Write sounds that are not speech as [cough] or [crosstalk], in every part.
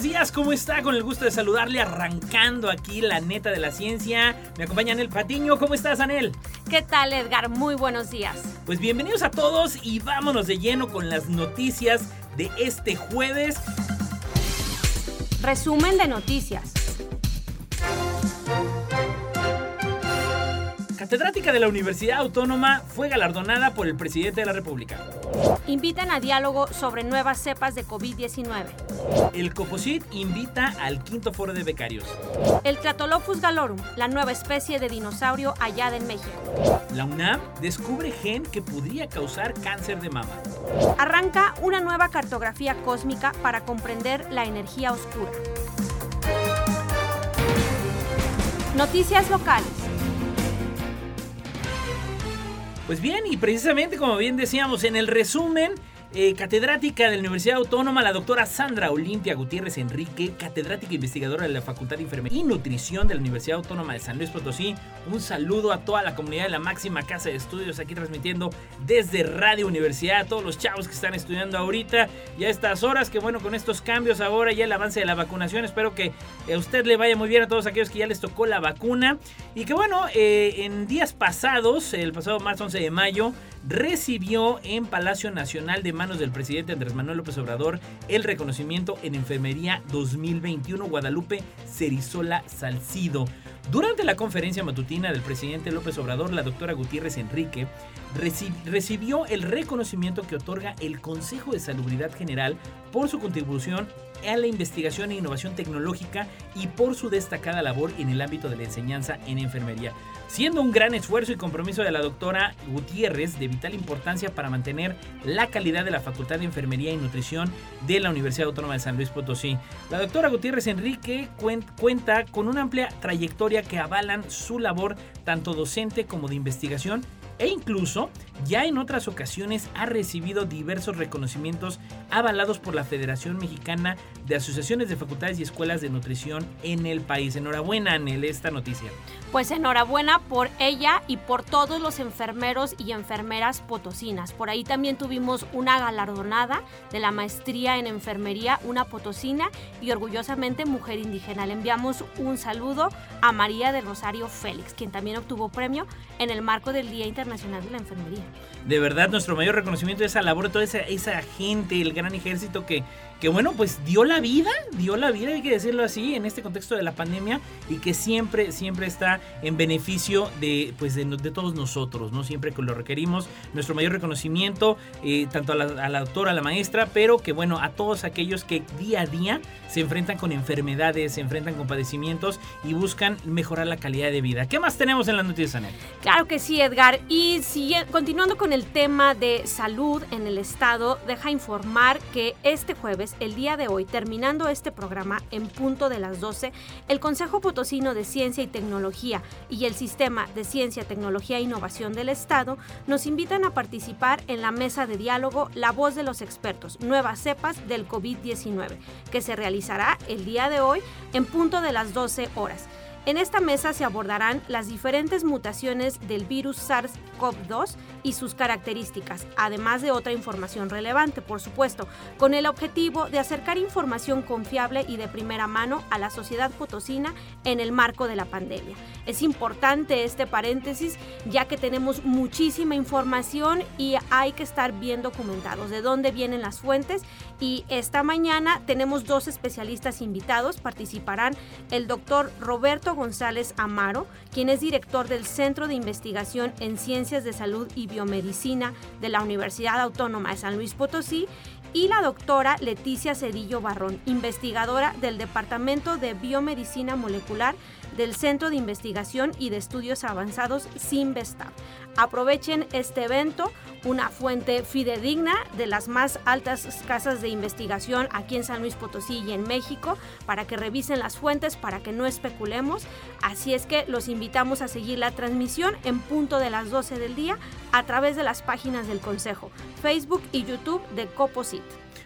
Buenos días, ¿cómo está? Con el gusto de saludarle arrancando aquí la neta de la ciencia. Me acompaña Anel Patiño, ¿cómo estás Anel? ¿Qué tal Edgar? Muy buenos días. Pues bienvenidos a todos y vámonos de lleno con las noticias de este jueves. Resumen de noticias. Catedrática de la Universidad Autónoma fue galardonada por el presidente de la República. Invitan a diálogo sobre nuevas cepas de COVID-19. El Coposit invita al quinto foro de becarios. El Tratolophus galorum, la nueva especie de dinosaurio hallada en México. La UNAM descubre gen que podría causar cáncer de mama. Arranca una nueva cartografía cósmica para comprender la energía oscura. Noticias locales. Pues bien, y precisamente como bien decíamos en el resumen, eh, catedrática de la Universidad Autónoma, la doctora Sandra Olimpia Gutiérrez Enrique, catedrática investigadora de la Facultad de Enfermería y Nutrición de la Universidad Autónoma de San Luis Potosí. Un saludo a toda la comunidad de la máxima casa de estudios aquí transmitiendo desde Radio Universidad, a todos los chavos que están estudiando ahorita y a estas horas, que bueno, con estos cambios ahora ya el avance de la vacunación, espero que a usted le vaya muy bien a todos aquellos que ya les tocó la vacuna y que bueno, eh, en días pasados, el pasado marzo 11 de mayo, recibió en Palacio Nacional de manos del presidente Andrés Manuel López Obrador el reconocimiento en Enfermería 2021 Guadalupe Cerizola Salcido. Durante la conferencia matutina del presidente López Obrador, la doctora Gutiérrez Enrique recibió el reconocimiento que otorga el Consejo de Salubridad General por su contribución a la investigación e innovación tecnológica y por su destacada labor en el ámbito de la enseñanza en enfermería, siendo un gran esfuerzo y compromiso de la doctora Gutiérrez de vital importancia para mantener la calidad de la Facultad de Enfermería y Nutrición de la Universidad Autónoma de San Luis Potosí. La doctora Gutiérrez Enrique cuenta con una amplia trayectoria que avalan su labor tanto docente como de investigación e incluso ya en otras ocasiones ha recibido diversos reconocimientos avalados por la Federación Mexicana de Asociaciones de Facultades y Escuelas de Nutrición en el país. Enhorabuena, Anel, esta noticia. Pues enhorabuena por ella y por todos los enfermeros y enfermeras potosinas. Por ahí también tuvimos una galardonada de la maestría en enfermería, una potosina y orgullosamente mujer indígena. Le enviamos un saludo a María del Rosario Félix, quien también obtuvo premio en el marco del Día Internacional de la Enfermería. De verdad, nuestro mayor reconocimiento es esa labor de toda esa, esa gente, el gran ejército que, que, bueno, pues dio la vida, dio la vida, hay que decirlo así, en este contexto de la pandemia y que siempre, siempre está en beneficio de, pues de, todos nosotros, ¿no? Siempre que lo requerimos, nuestro mayor reconocimiento, eh, tanto a la, a la, doctora, a la maestra, pero que, bueno, a todos aquellos que día a día se enfrentan con enfermedades, se enfrentan con padecimientos y buscan mejorar la calidad de vida. ¿Qué más tenemos en las noticias, Anel? Claro que sí, Edgar. Y continuando con el tema de salud en el estado, deja informar que este jueves, el día de hoy, terminando este programa en punto de las 12, el Consejo Potosino de Ciencia y Tecnología y el Sistema de Ciencia, Tecnología e Innovación del Estado nos invitan a participar en la mesa de diálogo La Voz de los Expertos, Nuevas Cepas del COVID-19, que se realizará el día de hoy en punto de las 12 horas. En esta mesa se abordarán las diferentes mutaciones del virus SARS-CoV-2 y sus características, además de otra información relevante, por supuesto, con el objetivo de acercar información confiable y de primera mano a la sociedad potosina en el marco de la pandemia. Es importante este paréntesis ya que tenemos muchísima información y hay que estar bien documentados de dónde vienen las fuentes y esta mañana tenemos dos especialistas invitados, participarán el doctor Roberto González Amaro, quien es director del Centro de Investigación en Ciencias de Salud y Biomedicina de la Universidad Autónoma de San Luis Potosí y la doctora Leticia Cedillo Barrón, investigadora del Departamento de Biomedicina Molecular del Centro de Investigación y de Estudios Avanzados CIMBESTAB. Aprovechen este evento, una fuente fidedigna de las más altas casas de investigación aquí en San Luis Potosí y en México, para que revisen las fuentes, para que no especulemos. Así es que los invitamos a seguir la transmisión en punto de las 12 del día a través de las páginas del Consejo, Facebook y YouTube de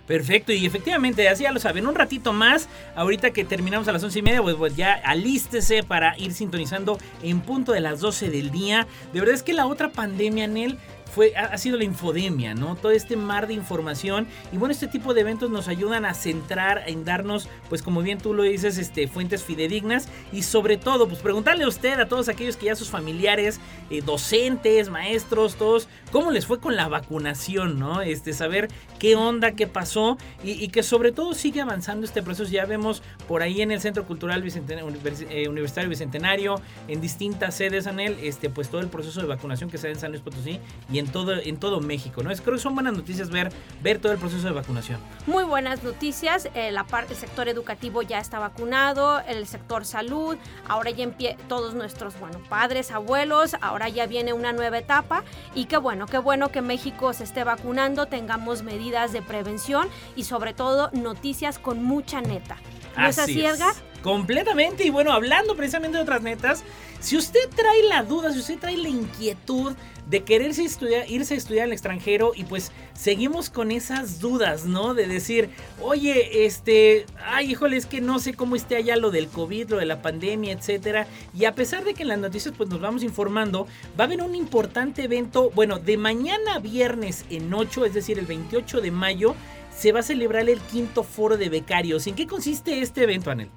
Perfecto, y efectivamente, así ya lo saben, un ratito más, ahorita que terminamos a las once y media, pues, pues, ya alístese para ir sintonizando en punto de las 12 del día. De verdad es que la otra pandemia, Nel, fue, ha, sido la infodemia, ¿no? Todo este mar de información. Y bueno, este tipo de eventos nos ayudan a centrar, en darnos, pues como bien tú lo dices, este, fuentes fidedignas. Y sobre todo, pues preguntarle a usted, a todos aquellos que ya sus familiares, eh, docentes, maestros, todos, cómo les fue con la vacunación, ¿no? Este, saber qué onda, qué pasó. Y, que sobre todo sigue avanzando este proceso. Ya vemos por ahí en el Centro Cultural eh, Universitario Bicentenario, en distintas sedes, Anel, este, pues todo el proceso de vacunación que se da en San Luis Potosí y en en todo, en todo México, ¿no? Es, creo que son buenas noticias ver, ver todo el proceso de vacunación. Muy buenas noticias, eh, la parte, el sector educativo ya está vacunado, el sector salud, ahora ya empiezan todos nuestros, bueno, padres, abuelos, ahora ya viene una nueva etapa y qué bueno, qué bueno que México se esté vacunando, tengamos medidas de prevención y sobre todo noticias con mucha neta. ¿No es así, Edgar? Completamente. Y bueno, hablando precisamente de otras netas, si usted trae la duda, si usted trae la inquietud de quererse estudiar, irse a estudiar al extranjero y pues seguimos con esas dudas, ¿no? De decir, oye, este, ay, híjole, es que no sé cómo esté allá lo del COVID, lo de la pandemia, etcétera. Y a pesar de que en las noticias pues nos vamos informando, va a haber un importante evento, bueno, de mañana viernes en 8, es decir, el 28 de mayo, se va a celebrar el quinto foro de becarios. ¿En qué consiste este evento, Anel?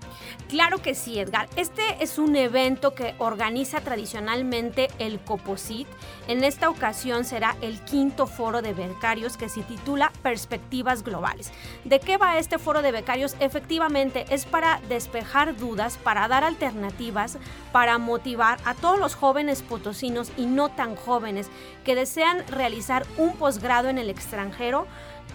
Claro que sí, Edgar. Este es un evento que organiza tradicionalmente el COPOSIT. En esta ocasión será el quinto foro de becarios que se titula Perspectivas Globales. ¿De qué va este foro de becarios? Efectivamente, es para despejar dudas, para dar alternativas, para motivar a todos los jóvenes potosinos y no tan jóvenes que desean realizar un posgrado en el extranjero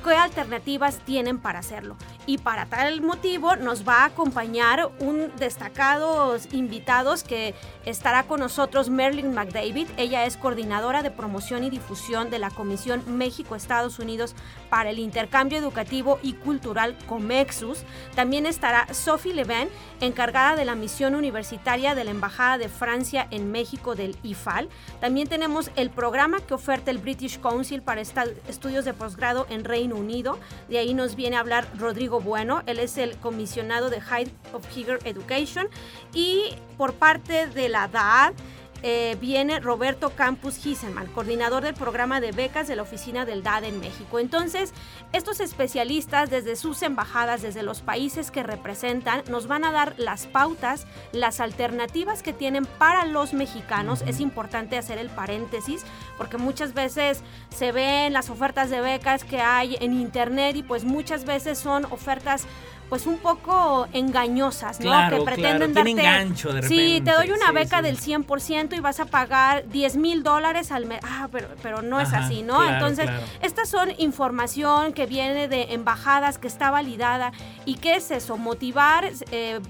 qué alternativas tienen para hacerlo. Y para tal motivo nos va a acompañar un destacado invitados que estará con nosotros Merlin McDavid. Ella es coordinadora de promoción y difusión de la Comisión México-Estados Unidos para el Intercambio Educativo y Cultural COMEXUS. También estará Sophie Leven, encargada de la misión universitaria de la Embajada de Francia en México del IFAL. También tenemos el programa que oferta el British Council para estudios de posgrado en Reino Unido. De ahí nos viene a hablar Rodrigo Bueno. Él es el comisionado de High of Higher Education. Y por parte de la DAAD, eh, viene Roberto Campus Giseman, coordinador del programa de becas de la oficina del DAD en México. Entonces, estos especialistas desde sus embajadas, desde los países que representan, nos van a dar las pautas, las alternativas que tienen para los mexicanos. Es importante hacer el paréntesis porque muchas veces se ven las ofertas de becas que hay en internet y pues muchas veces son ofertas pues un poco engañosas, ¿no? que pretenden darte... engancho de repente. Sí, te doy una beca del 100% y vas a pagar 10 mil dólares al mes. Ah, pero, pero no es así, ¿no? Entonces, estas son información que viene de embajadas, que está validada. ¿Y qué es eso? Motivar... Eh,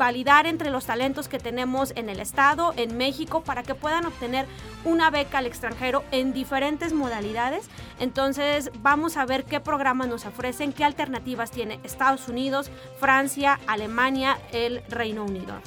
validar entre los talentos que tenemos en el Estado, en México, para que puedan obtener una beca al extranjero en diferentes modalidades. Entonces vamos a ver qué programas nos ofrecen, qué alternativas tiene Estados Unidos, Francia, Alemania, el Reino Unido.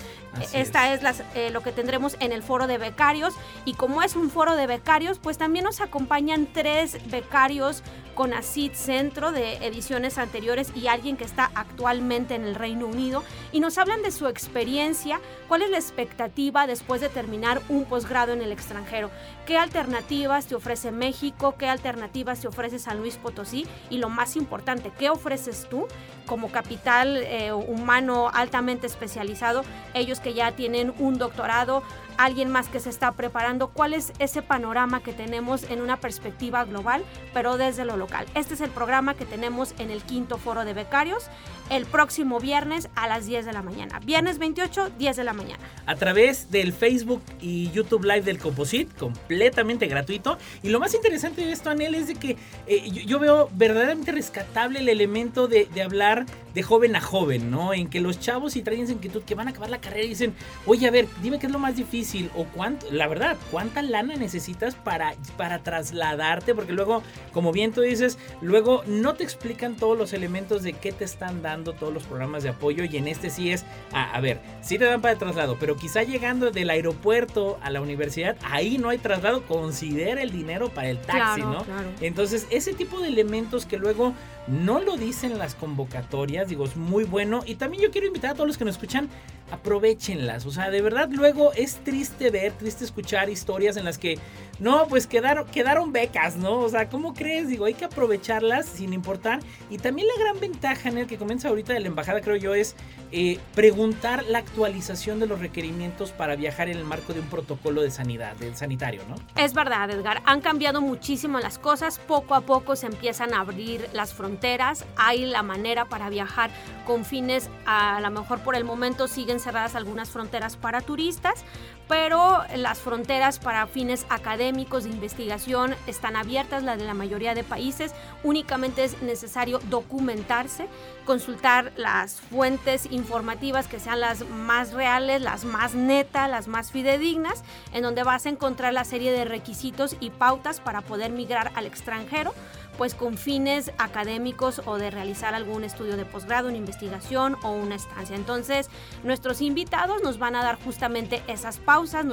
Esta es, eh, lo que tendremos en el foro de becarios. Y como es un foro de becarios, pues también nos acompañan tres becarios con ACID Centro de ediciones anteriores y alguien que está actualmente en el Reino Unido. Y nos hablan de su experiencia, cuál es la expectativa después de terminar un posgrado en el extranjero, qué alternativas te ofrece México, qué alternativas te ofrece San Luis Potosí y lo más importante, qué ofreces tú como capital eh, humano altamente especializado, ellos que ya tienen un doctorado alguien más que se está preparando, cuál es ese panorama que tenemos en una perspectiva global, pero desde lo local. Este es el programa que tenemos en el quinto foro de becarios el próximo viernes a las 10 de la mañana. Viernes 28, 10 de la mañana. A través del Facebook y YouTube Live del Composite, completamente gratuito. Y lo más interesante de esto, Anel, es de que eh, yo, veo verdaderamente rescatable el elemento de, de, hablar de joven a joven, ¿no? En que los chavos y traen esa inquietud que van a acabar la carrera y dicen, oye, a ver, dime qué es lo más difícil o cuánto, la verdad, cuánta lana necesitas para, para trasladarte, porque luego, como bien tú dices, luego no te explican todos los elementos de qué te están dando todos los programas de apoyo y en este sí es, a ver, sí te dan para el traslado, pero quizá llegando del aeropuerto a la universidad, ahí no hay traslado, considera el dinero para el taxi, ¿no? Entonces, ese tipo de elementos que luego no lo dicen las convocatorias, digo, es muy bueno. Y también yo quiero invitar a todos los que nos escuchan, aprovechenlas. O sea, de verdad, luego es triste ver, triste escuchar historias en las que, no, pues quedaron, quedaron becas, ¿no? O sea, ¿cómo crees? Digo, hay que aprovecharlas sin importar. Y también la gran ventaja en el que comienza ahorita de la embajada, creo yo, es eh, preguntar la actualización de los requerimientos para viajar en el marco de un protocolo de sanidad, del sanitario, ¿no? Es verdad, Edgar. Han cambiado muchísimo las cosas. Poco a poco se empiezan a abrir las fronteras hay la manera para viajar con fines, a lo mejor por el momento siguen cerradas algunas fronteras para turistas, pero las fronteras para fines académicos de investigación están abiertas, las de la mayoría de países. Únicamente es necesario documentarse, consultar las fuentes informativas que sean las más reales, las más netas, las más fidedignas, en donde vas a encontrar la serie de requisitos y pautas para poder migrar al extranjero pues con fines académicos o de realizar algún estudio de posgrado, una investigación o una estancia. Entonces, nuestros invitados nos van a dar justamente esas pausas,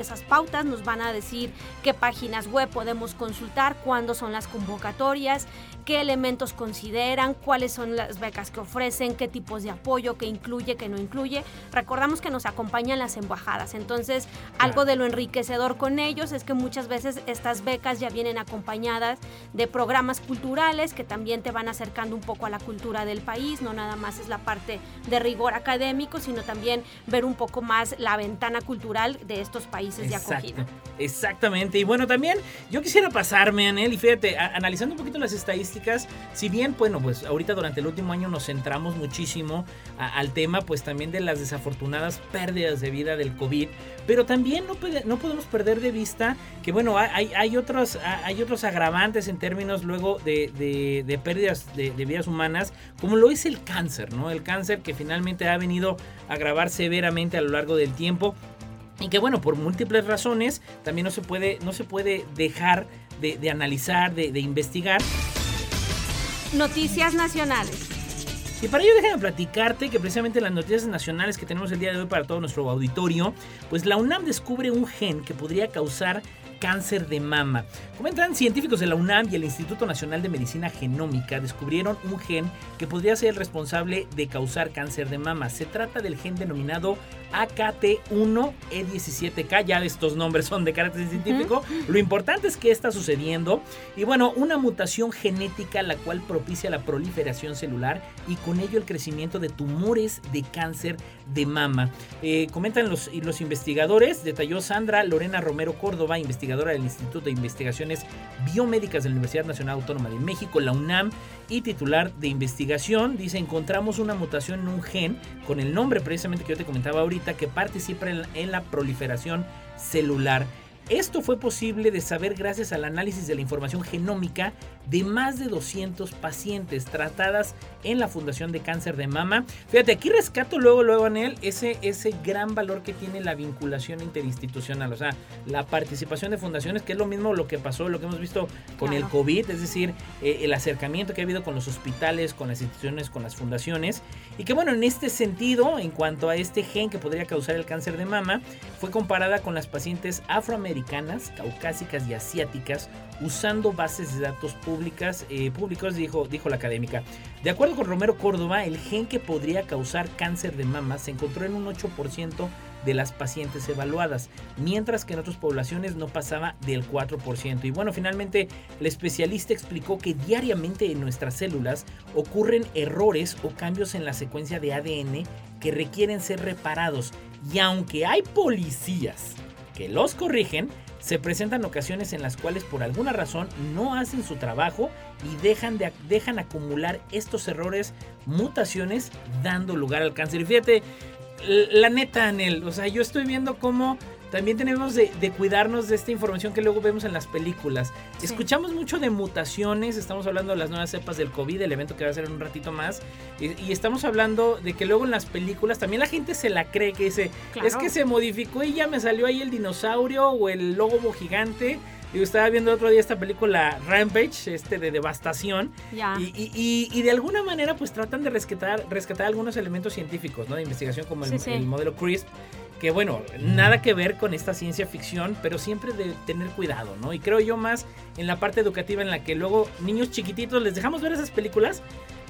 esas pautas, nos van a decir qué páginas web podemos consultar, cuándo son las convocatorias, qué elementos consideran, cuáles son las becas que ofrecen, qué tipos de apoyo, qué incluye, qué no incluye. Recordamos que nos acompañan las embajadas, entonces algo de lo enriquecedor con ellos es que muchas veces estas becas ya vienen acompañadas de programas culturales que también te van acercando un poco a la cultura del país, no nada más es la parte de rigor académico, sino también ver un poco más la ventana cultural de estos países de acogida. Exactamente, y bueno, también yo quisiera pasarme, Anel, y fíjate, analizando un poquito las estadísticas, si bien, bueno, pues ahorita durante el último año nos centramos muchísimo al tema, pues también de las desafortunadas pérdidas de vida del COVID, pero también no, no podemos perder de vista que, bueno, hay, hay, otros, hay otros agravantes en términos luego de, de, pérdidas de, vidas humanas, como lo es el cáncer, ¿no? El cáncer que finalmente ha venido a agravar severamente a lo largo del tiempo y que bueno, por múltiples razones también no se puede, no se puede dejar de, analizar, de, de investigar. Noticias nacionales. Y para ello déjame platicarte que precisamente las noticias nacionales que tenemos el día de hoy para todo nuestro auditorio, pues la UNAM descubre un gen que podría causar cáncer de mama. Comentan científicos de la UNAM y el Instituto Nacional de Medicina Genómica descubrieron un gen que podría ser el responsable de causar cáncer de mama. Se trata del gen denominado AKT1E17K. Ya estos nombres son de carácter científico. Lo importante es que está sucediendo. Y bueno, una mutación genética la cual propicia la proliferación celular y con ello el crecimiento de tumores de cáncer de mama. Eh, comentan los, los investigadores, detalló Sandra Lorena Romero Córdoba, investigadora del Instituto de Investigaciones Biomédicas de la Universidad Nacional Autónoma de México, la UNAM, y titular de investigación. Dice, encontramos una mutación en un gen con el nombre precisamente que yo te comentaba ahorita que participa en la proliferación celular. Esto fue posible de saber gracias al análisis de la información genómica de más de 200 pacientes tratadas en la Fundación de Cáncer de Mama. Fíjate, aquí rescato luego, luego, en él ese, ese gran valor que tiene la vinculación interinstitucional, o sea, la participación de fundaciones, que es lo mismo lo que pasó, lo que hemos visto con el COVID, es decir, eh, el acercamiento que ha habido con los hospitales, con las instituciones, con las fundaciones. Y que bueno, en este sentido, en cuanto a este gen que podría causar el cáncer de mama, fue comparada con las pacientes afroamericanas caucásicas y asiáticas usando bases de datos públicas, eh, públicos, dijo, dijo la académica. De acuerdo con Romero Córdoba, el gen que podría causar cáncer de mama se encontró en un 8% de las pacientes evaluadas, mientras que en otras poblaciones no pasaba del 4%. Y bueno, finalmente el especialista explicó que diariamente en nuestras células ocurren errores o cambios en la secuencia de ADN que requieren ser reparados. Y aunque hay policías que los corrigen, se presentan ocasiones en las cuales por alguna razón no hacen su trabajo y dejan, de, dejan acumular estos errores, mutaciones, dando lugar al cáncer. Y fíjate, la neta, Anel, o sea, yo estoy viendo cómo también tenemos de, cuidarnos de esta información que luego vemos en las películas. Escuchamos mucho de mutaciones, estamos hablando de las nuevas cepas del COVID, el evento que va a ser en un ratito más, y, estamos hablando de que luego en las películas también la gente se la cree, que dice, es que se modificó y ya me salió ahí el dinosaurio o el lobo gigante. Yo estaba viendo el otro día esta película Rampage, este de devastación. Y, de alguna manera pues tratan de rescatar, rescatar algunos elementos científicos, ¿no? De investigación como el, el modelo CRISP que bueno, nada que ver con esta ciencia ficción, pero siempre de tener cuidado, ¿no? Y creo yo más en la parte educativa en la que luego niños chiquititos les dejamos ver esas películas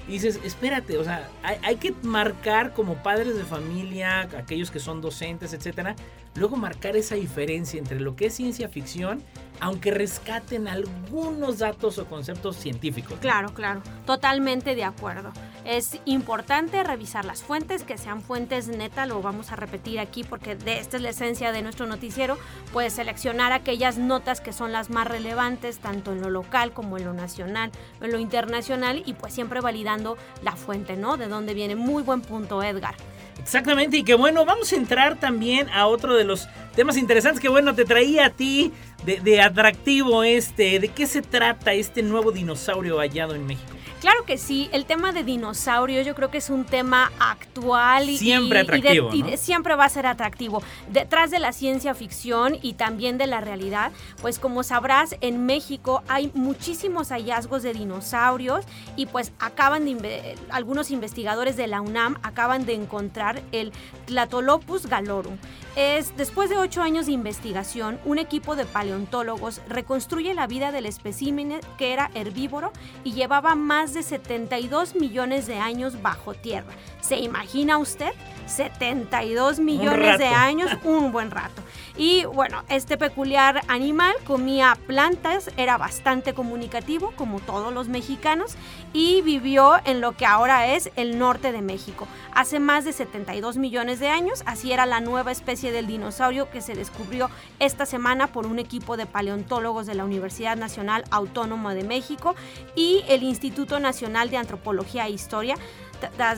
y dices, espérate, o sea, hay, que marcar como padres de familia, aquellos que son docentes, etcétera, luego marcar esa diferencia entre lo que es ciencia ficción, aunque rescaten algunos datos o conceptos científicos. Claro, claro, totalmente de acuerdo. Es importante revisar las fuentes, que sean fuentes neta, lo vamos a repetir aquí porque de esta es la esencia de nuestro noticiero, puedes seleccionar aquellas notas que son las más relevantes, tanto en lo local como en lo nacional, en lo internacional, y pues siempre validando la fuente, ¿no? De dónde viene. Muy buen punto, Edgar. Exactamente, y que bueno, vamos a entrar también a otro de los temas interesantes que bueno, te traía a ti de atractivo este, ¿de qué se trata este nuevo dinosaurio hallado en México? Claro que sí, el tema de dinosaurios yo creo que es un tema actual y, siempre, atractivo, siempre va a ser atractivo. Detrás de la ciencia ficción y también de la realidad, pues como sabrás, en México hay muchísimos hallazgos de dinosaurios y pues acaban de algunos investigadores de la UNAM acaban de encontrar el Tlatolopus galorum. Es después de ocho años de investigación, un equipo de paleontólogos reconstruye la vida del espécimen que era herbívoro y llevaba más de 72 millones de años bajo tierra. ¿Se imagina usted? 72 millones de años, un buen rato. Y bueno, este peculiar animal comía plantas, era bastante comunicativo, como todos los mexicanos, y vivió en lo que ahora es el norte de México. Hace más de 72 millones de años, así era la nueva especie del dinosaurio que se descubrió esta semana por un equipo de paleontólogos de la Universidad Nacional Autónoma de México y el Instituto Nacional de Antropología e Historia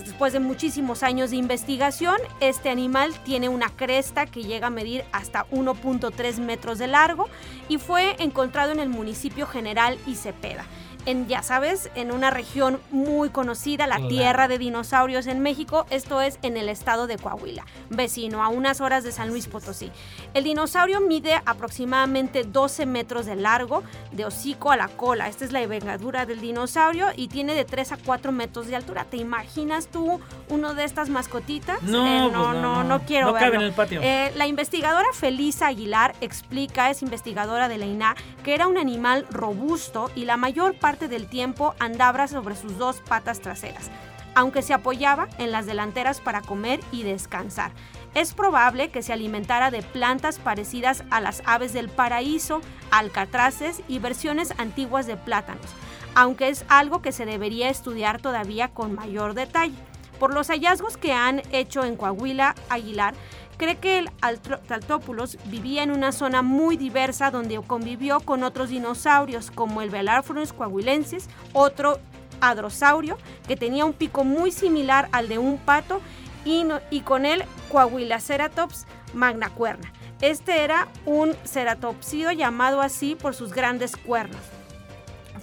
después de muchísimos años de investigación, este animal tiene una cresta que llega a medir hasta 1.3 metros de largo y fue encontrado en el municipio general Icepeda en, ya sabes, en una región muy conocida, la tierra de dinosaurios en México, esto es en el estado de Coahuila, vecino a unas horas de San Luis Potosí. El dinosaurio mide aproximadamente 12 metros de largo, de hocico a la cola. Esta es la envergadura del dinosaurio y tiene de 3 a 4 metros de altura. ¿Te imaginas tú uno de estas mascotitas? No, eh, pues no, no, no, quiero no cabe en el patio. Eh, la investigadora Felisa Aguilar explica, es investigadora de la INA, que era un animal robusto y la mayor parte del tiempo andaba sobre sus dos patas traseras, aunque se apoyaba en las delanteras para comer y descansar. Es probable que se alimentara de plantas parecidas a las aves del paraíso, alcatraces y versiones antiguas de plátanos, aunque es algo que se debería estudiar todavía con mayor detalle. Por los hallazgos que han hecho en Coahuila, Aguilar cree que el Altópulos vivía en una zona muy diversa donde convivió con otros dinosaurios como el Velarfrus coahuilensis, otro hadrosaurio que tenía un pico muy similar al de un pato y, y con el Coahuilaceratops magnacuerna. Este era un ceratopsido llamado así por sus grandes cuernos.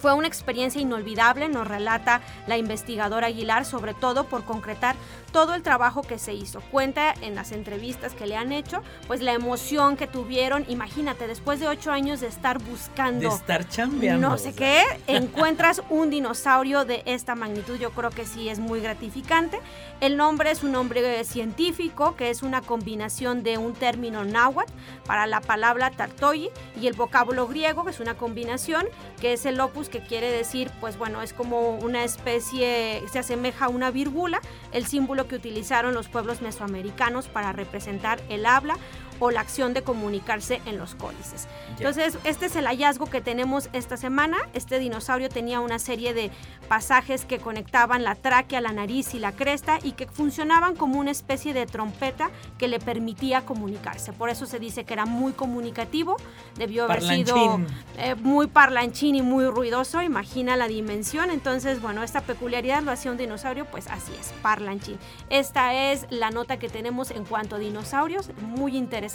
Fue una experiencia inolvidable, nos relata la investigadora Aguilar, sobre todo por concretar todo el trabajo que se hizo. Cuenta en las entrevistas que le han hecho, pues la emoción que tuvieron. Imagínate, después de ocho años de estar buscando. De estar chambeando. No sé qué, [laughs] encuentras un dinosaurio de esta magnitud. Yo creo que sí es muy gratificante. El nombre es un nombre científico, que es una combinación de un término náhuatl para la palabra tartoyi y el vocábulo griego, que es una combinación, que es el opus, que quiere decir, pues bueno, es como una especie, se asemeja a una vírgula, el símbolo que utilizaron los pueblos mesoamericanos para representar el habla o la acción de comunicarse en los códices. Entonces, este es el hallazgo que tenemos esta semana. Este dinosaurio tenía una serie de pasajes que conectaban la tráquea, la nariz y la cresta y que funcionaban como una especie de trompeta que le permitía comunicarse. Por eso se dice que era muy comunicativo, debió haber sido eh, muy parlanchín y muy ruidoso, imagina la dimensión. Entonces, bueno, esta peculiaridad lo hacía un dinosaurio, pues así es, parlanchín. Esta es la nota que tenemos en cuanto a dinosaurios, muy interesante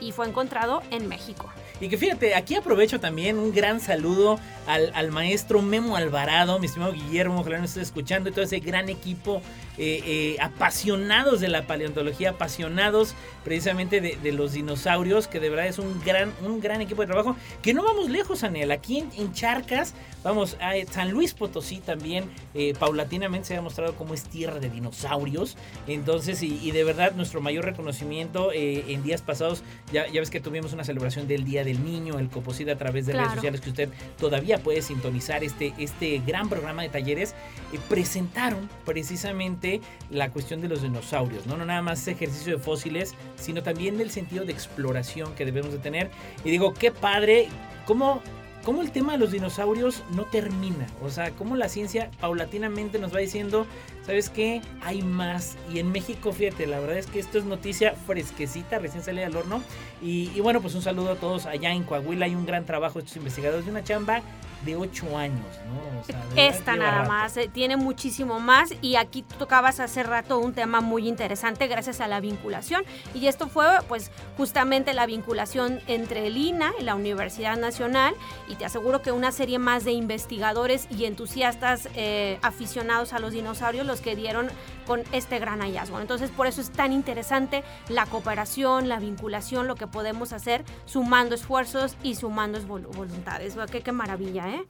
y fue encontrado en México. Y que fíjate, aquí aprovecho también un gran saludo al, maestro Memo Alvarado, mi estimado Guillermo, ojalá nos esté escuchando, y todo ese gran equipo eh, eh, apasionados de la paleontología, apasionados precisamente de, los dinosaurios, que de verdad es un gran, un gran equipo de trabajo, que no vamos lejos, Anel, aquí en, Charcas, vamos a San Luis Potosí también, eh, paulatinamente se ha demostrado como es tierra de dinosaurios, entonces, y, de verdad nuestro mayor reconocimiento en días pasados, ya, ya ves que tuvimos una celebración del Día del Niño, el Coposita a través de redes sociales que usted todavía puede sintonizar este, este gran programa de talleres, eh, presentaron precisamente la cuestión de los dinosaurios, ¿no? no nada más ejercicio de fósiles, sino también del sentido de exploración que debemos de tener. Y digo, qué padre, cómo cómo el tema de los dinosaurios no termina. O sea, cómo la ciencia paulatinamente nos va diciendo, ¿sabes qué? Hay más. Y en México, fíjate, la verdad es que esto es noticia fresquecita, recién sale al horno. Y, y bueno, pues un saludo a todos allá en Coahuila. Hay un gran trabajo de estos investigadores de una chamba de 8 años, ¿no? Esta nada más, eh, tiene muchísimo más y aquí tocabas hace rato un tema muy interesante gracias a la vinculación y esto fue pues justamente la vinculación entre el INA y la Universidad Nacional y te aseguro que una serie más de investigadores y entusiastas eh, aficionados a los dinosaurios los que dieron con este gran hallazgo. Entonces por eso es tan interesante la cooperación, la vinculación, lo que podemos hacer sumando esfuerzos y sumando voluntades. Qué, qué maravilla, ¿eh?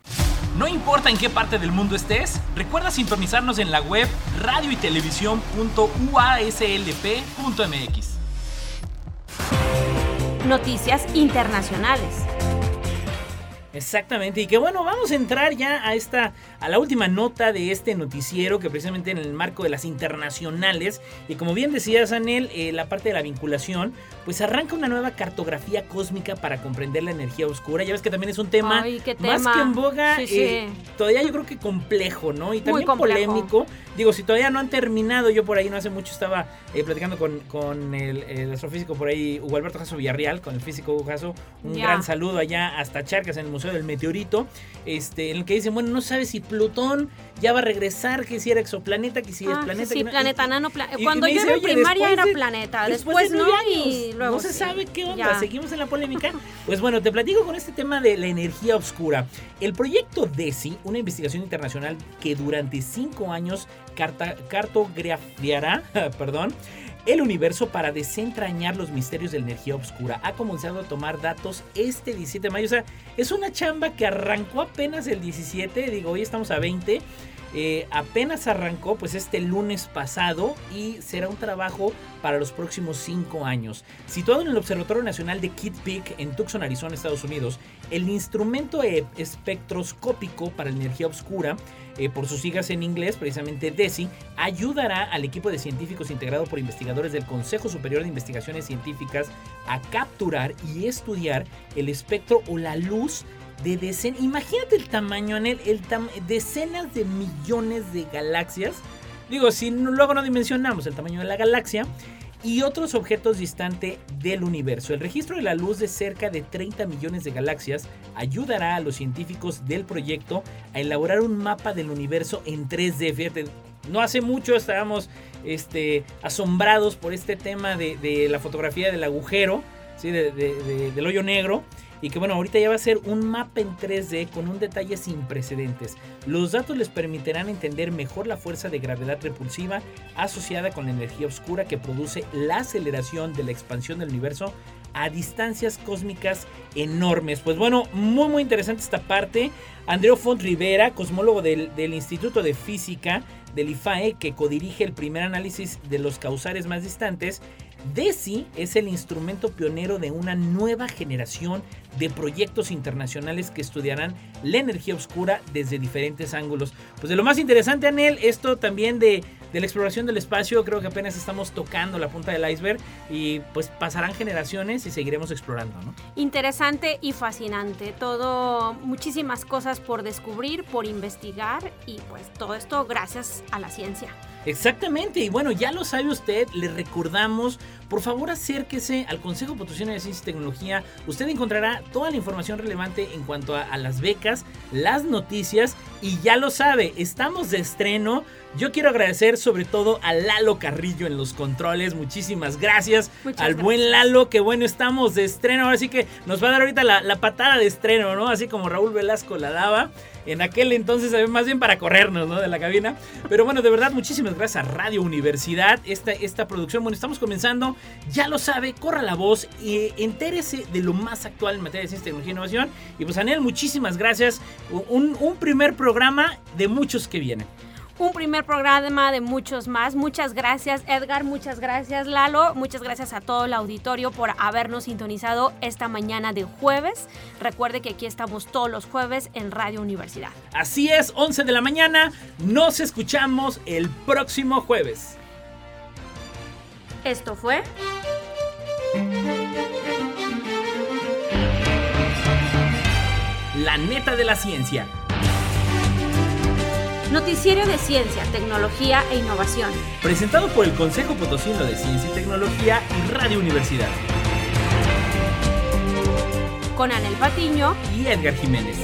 No importa en qué parte del mundo estés, recuerda sintonizarnos en la web radio y televisión.uaslp.mx. Noticias internacionales. Exactamente, y que bueno, vamos a entrar ya a esta, a la última nota de este noticiero, que precisamente en el marco de las internacionales, y como bien decías, Anel, eh, la parte de la vinculación, pues arranca una nueva cartografía cósmica para comprender la energía oscura. Ya ves que también es un tema más que en boga, eh, todavía yo creo que complejo, ¿no? Y también polémico. Digo, si todavía no han terminado, yo por ahí no hace mucho estaba eh, platicando con, el, astrofísico por ahí, Hugo Alberto Jasso Villarreal, con el físico Hugo Jasso, un gran saludo allá hasta Charcas en el Museo del Meteorito, este, en el que dicen, bueno, no sabes si Plutón ya va a regresar, que si era exoplaneta, que si es ah, planeta. Sí, planeta, nano, Cuando yo era primaria era planeta, después, no, y luego No se sabe qué onda, seguimos en la polémica. pues bueno, te platico con este tema de la energía oscura. El proyecto DESI, una investigación internacional que durante cinco años cartografiará, [laughs] perdón, el universo para desentrañar los misterios de la energía oscura. Ha comenzado a tomar datos este 17 de mayo. O sea, es una chamba que arrancó apenas el 17. Digo, hoy estamos a 20. Eh, apenas arrancó pues este lunes pasado y será un trabajo para los próximos cinco años. Situado en el Observatorio Nacional de Kitt Peak en Tucson, Arizona, Estados Unidos, el instrumento e-, espectroscópico para la energía oscura, eh, por sus siglas en inglés, precisamente DESI, ayudará al equipo de científicos integrado por investigadores del Consejo Superior de Investigaciones Científicas a capturar y estudiar el espectro o la luz de decenas, imagínate el tamaño en él, el decenas de millones de galaxias. Digo, si luego no dimensionamos el tamaño de la galaxia y otros objetos distantes del universo. El registro de la luz de cerca de 30 millones de galaxias ayudará a los científicos del proyecto a elaborar un mapa del universo en 3D. Fíjate, no hace mucho estábamos este, asombrados por este tema de, la fotografía del agujero, ¿sí? del hoyo negro y que bueno, ahorita ya va a ser un mapa en 3D con un detalle sin precedentes. Los datos les permitirán entender mejor la fuerza de gravedad repulsiva asociada con la energía oscura que produce la aceleración de la expansión del universo a distancias cósmicas enormes. Pues bueno, muy muy interesante esta parte. Andreo Font Rivera, cosmólogo del, Instituto de Física del IFAE, que codirige el primer análisis de los causares más distantes, DESI es el instrumento pionero de una nueva generación de proyectos internacionales que estudiarán la energía oscura desde diferentes ángulos. Pues de lo más interesante, Anel, esto también de de la exploración del espacio. Creo que apenas estamos tocando la punta del iceberg y pues pasarán generaciones y seguiremos explorando, ¿no? Interesante y fascinante. Todo, muchísimas cosas por descubrir, por investigar y pues todo esto gracias a la ciencia. Exactamente, y bueno, ya lo sabe usted, le recordamos, por favor acérquese al Consejo Potosino de Ciencia y Tecnología, usted encontrará toda la información relevante en cuanto a, a las becas, las noticias, y ya lo sabe, estamos de estreno, yo quiero agradecer sobre todo a Lalo Carrillo en los controles. Muchísimas gracias Muchas al gracias. buen Lalo. Que bueno, estamos de estreno. Ahora sí que nos va a dar ahorita la, la patada de estreno, ¿no? Así como Raúl Velasco la daba. En aquel entonces, eh, más bien para corrernos, ¿no? De la cabina. Pero bueno, de verdad, muchísimas gracias a Radio Universidad. Esta, esta producción, bueno, estamos comenzando. Ya lo sabe, corra la voz y entérese de lo más actual en materia de ciencia, tecnología e innovación. Y pues, Anel, muchísimas gracias. Un, un primer programa de muchos que vienen. Un primer programa de muchos más. Muchas gracias Edgar, muchas gracias Lalo, muchas gracias a todo el auditorio por habernos sintonizado esta mañana de jueves. Recuerde que aquí estamos todos los jueves en Radio Universidad. Así es, 11 de la mañana. Nos escuchamos el próximo jueves. Esto fue... La neta de la ciencia. Noticiero de Ciencia, Tecnología e Innovación. Presentado por el Consejo Potosino de Ciencia y Tecnología y Radio Universidad. Con Anel Patiño Y Edgar Jiménez.